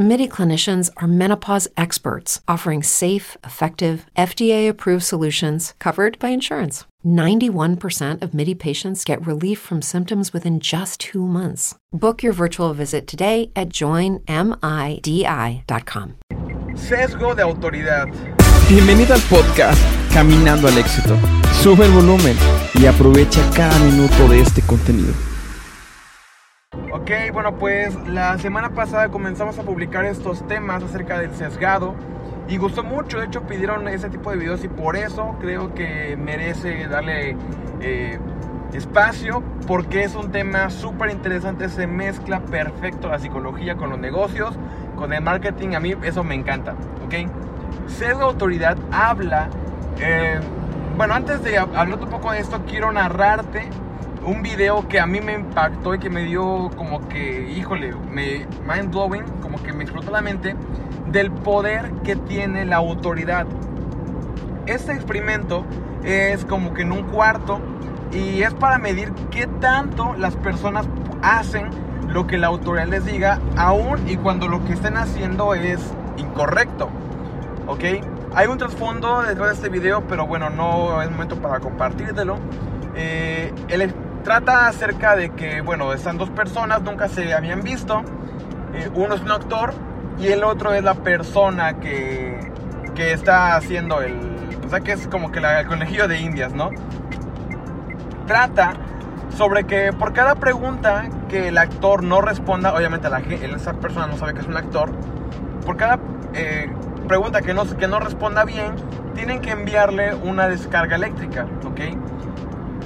MIDI clinicians are menopause experts offering safe, effective, FDA approved solutions covered by insurance. 91% of MIDI patients get relief from symptoms within just two months. Book your virtual visit today at joinmidi.com. Sesgo de autoridad. Bienvenido al podcast Caminando al éxito. Sube el volumen y aprovecha cada minuto de este contenido. Ok, bueno pues la semana pasada comenzamos a publicar estos temas acerca del sesgado y gustó mucho, de hecho pidieron ese tipo de videos y por eso creo que merece darle eh, espacio porque es un tema súper interesante, se mezcla perfecto la psicología con los negocios, con el marketing, a mí eso me encanta, ¿ok? Sesgo Autoridad habla, eh, bueno, antes de hablar un poco de esto, quiero narrarte un video que a mí me impactó y que me dio como que, híjole, me mind blowing, como que me explotó la mente del poder que tiene la autoridad. Este experimento es como que en un cuarto y es para medir qué tanto las personas hacen lo que la autoridad les diga, aún y cuando lo que estén haciendo es incorrecto. ¿Ok? Hay un trasfondo detrás de este video, pero bueno, no es momento para compartírtelo. Eh, el, trata acerca de que, bueno, están dos personas, nunca se habían visto. Eh, uno es un actor y el otro es la persona que, que está haciendo el... O sea, que es como que la, el conejillo de indias, ¿no? Trata sobre que por cada pregunta que el actor no responda, obviamente la, esa persona no sabe que es un actor, por cada eh, pregunta que no, que no responda bien, tienen que enviarle una descarga eléctrica, ¿ok?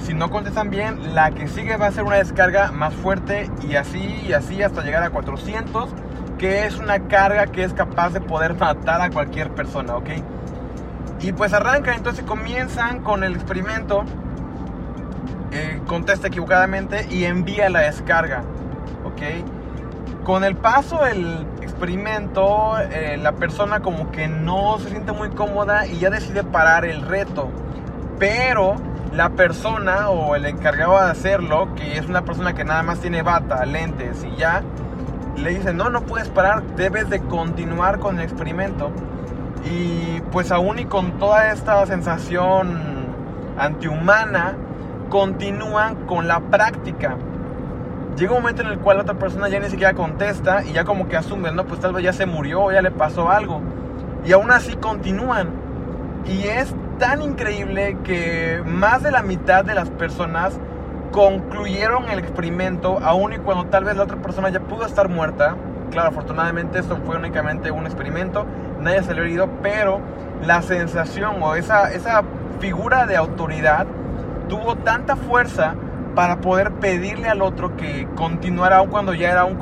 Si no contestan bien, la que sigue va a ser una descarga más fuerte y así y así hasta llegar a 400, que es una carga que es capaz de poder matar a cualquier persona, ¿ok? Y pues arrancan, entonces comienzan con el experimento, eh, contesta equivocadamente y envía la descarga, ¿ok? Con el paso del experimento, eh, la persona como que no se siente muy cómoda y ya decide parar el reto, pero la persona o el encargado de hacerlo, que es una persona que nada más tiene bata, lentes y ya, le dice, no, no puedes parar, debes de continuar con el experimento. Y pues aún y con toda esta sensación antihumana, continúan con la práctica. Llega un momento en el cual la otra persona ya ni siquiera contesta y ya como que asume, no, pues tal vez ya se murió o ya le pasó algo. Y aún así continúan. Y es tan increíble que más de la mitad de las personas concluyeron el experimento, aun y cuando tal vez la otra persona ya pudo estar muerta. Claro, afortunadamente esto fue únicamente un experimento, nadie salió herido, pero la sensación o esa, esa figura de autoridad tuvo tanta fuerza para poder pedirle al otro que continuara aun cuando ya era un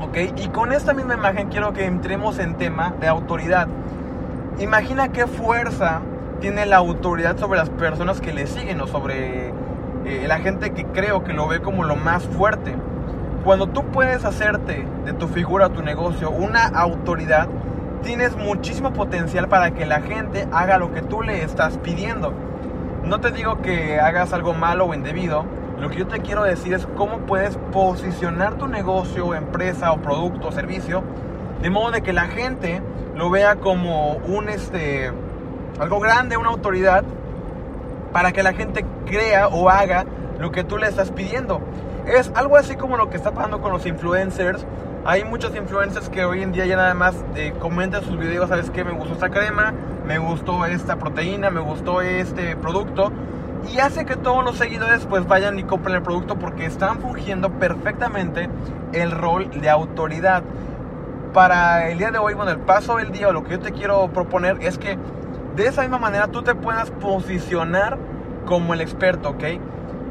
¿Ok? Y con esta misma imagen quiero que entremos en tema de autoridad. Imagina qué fuerza tiene la autoridad sobre las personas que le siguen o sobre eh, la gente que creo que lo ve como lo más fuerte. Cuando tú puedes hacerte de tu figura, tu negocio, una autoridad, tienes muchísimo potencial para que la gente haga lo que tú le estás pidiendo. No te digo que hagas algo malo o indebido, lo que yo te quiero decir es cómo puedes posicionar tu negocio, empresa o producto o servicio de modo de que la gente lo vea como un este algo grande, una autoridad para que la gente crea o haga lo que tú le estás pidiendo. Es algo así como lo que está pasando con los influencers. Hay muchos influencers que hoy en día ya nada más eh, comentan sus videos, sabes que me gustó esta crema, me gustó esta proteína, me gustó este producto y hace que todos los seguidores pues vayan y compren el producto porque están fungiendo perfectamente el rol de autoridad. Para el día de hoy, bueno, el paso del día lo que yo te quiero proponer es que de esa misma manera tú te puedas posicionar como el experto, ¿ok?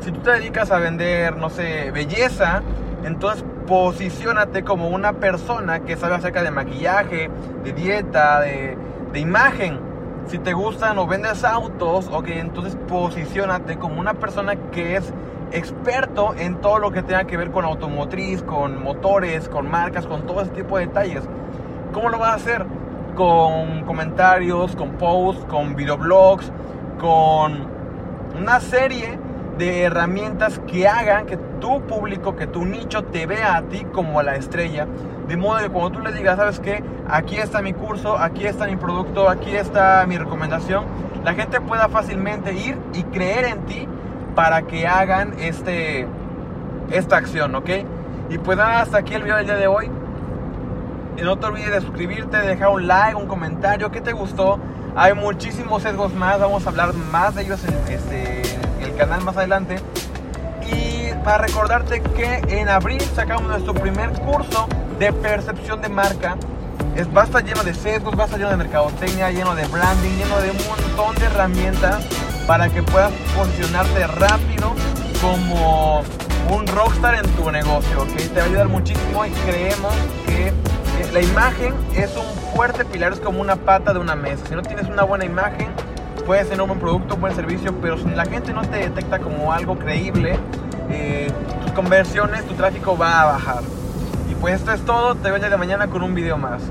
Si tú te dedicas a vender, no sé, belleza, entonces posicionate como una persona que sabe acerca de maquillaje, de dieta, de imagen. Si te gustan o vendes autos, ok, entonces posicionate como una persona que es experto en todo lo que tenga que ver con automotriz, con motores, con marcas, con todo ese tipo de detalles. ¿Cómo lo vas a hacer? Con comentarios, con posts, con videoblogs, con una serie de herramientas que hagan que tu público, que tu nicho te vea a ti como la estrella. De modo que cuando tú le digas, ¿sabes qué? Aquí está mi curso, aquí está mi producto, aquí está mi recomendación, la gente pueda fácilmente ir y creer en ti para que hagan este, esta acción, ¿ok? Y pues nada, hasta aquí el video del día de hoy. No te olvides de suscribirte, de dejar un like, un comentario, ¿qué te gustó? Hay muchísimos sesgos más, vamos a hablar más de ellos en, este, el canal más adelante. Y para recordarte que en abril sacamos nuestro primer curso de percepción de marca. Es, va a estar lleno de sesgos, va a estar lleno de mercadotecnia, lleno de branding, lleno de un montón de herramientas para que puedas posicionarte rápido como un rockstar en tu negocio, ¿ok? Te va a ayudar muchísimo y creemos que la imagen es un fuerte pilar, es como una pata de una mesa. Si no tienes una buena imagen, puedes tener un buen producto, un buen servicio, pero si la gente no te detecta como algo creíble, eh, tus conversiones, tu tráfico va a bajar. Y pues esto es todo, te veo día de mañana con un video más.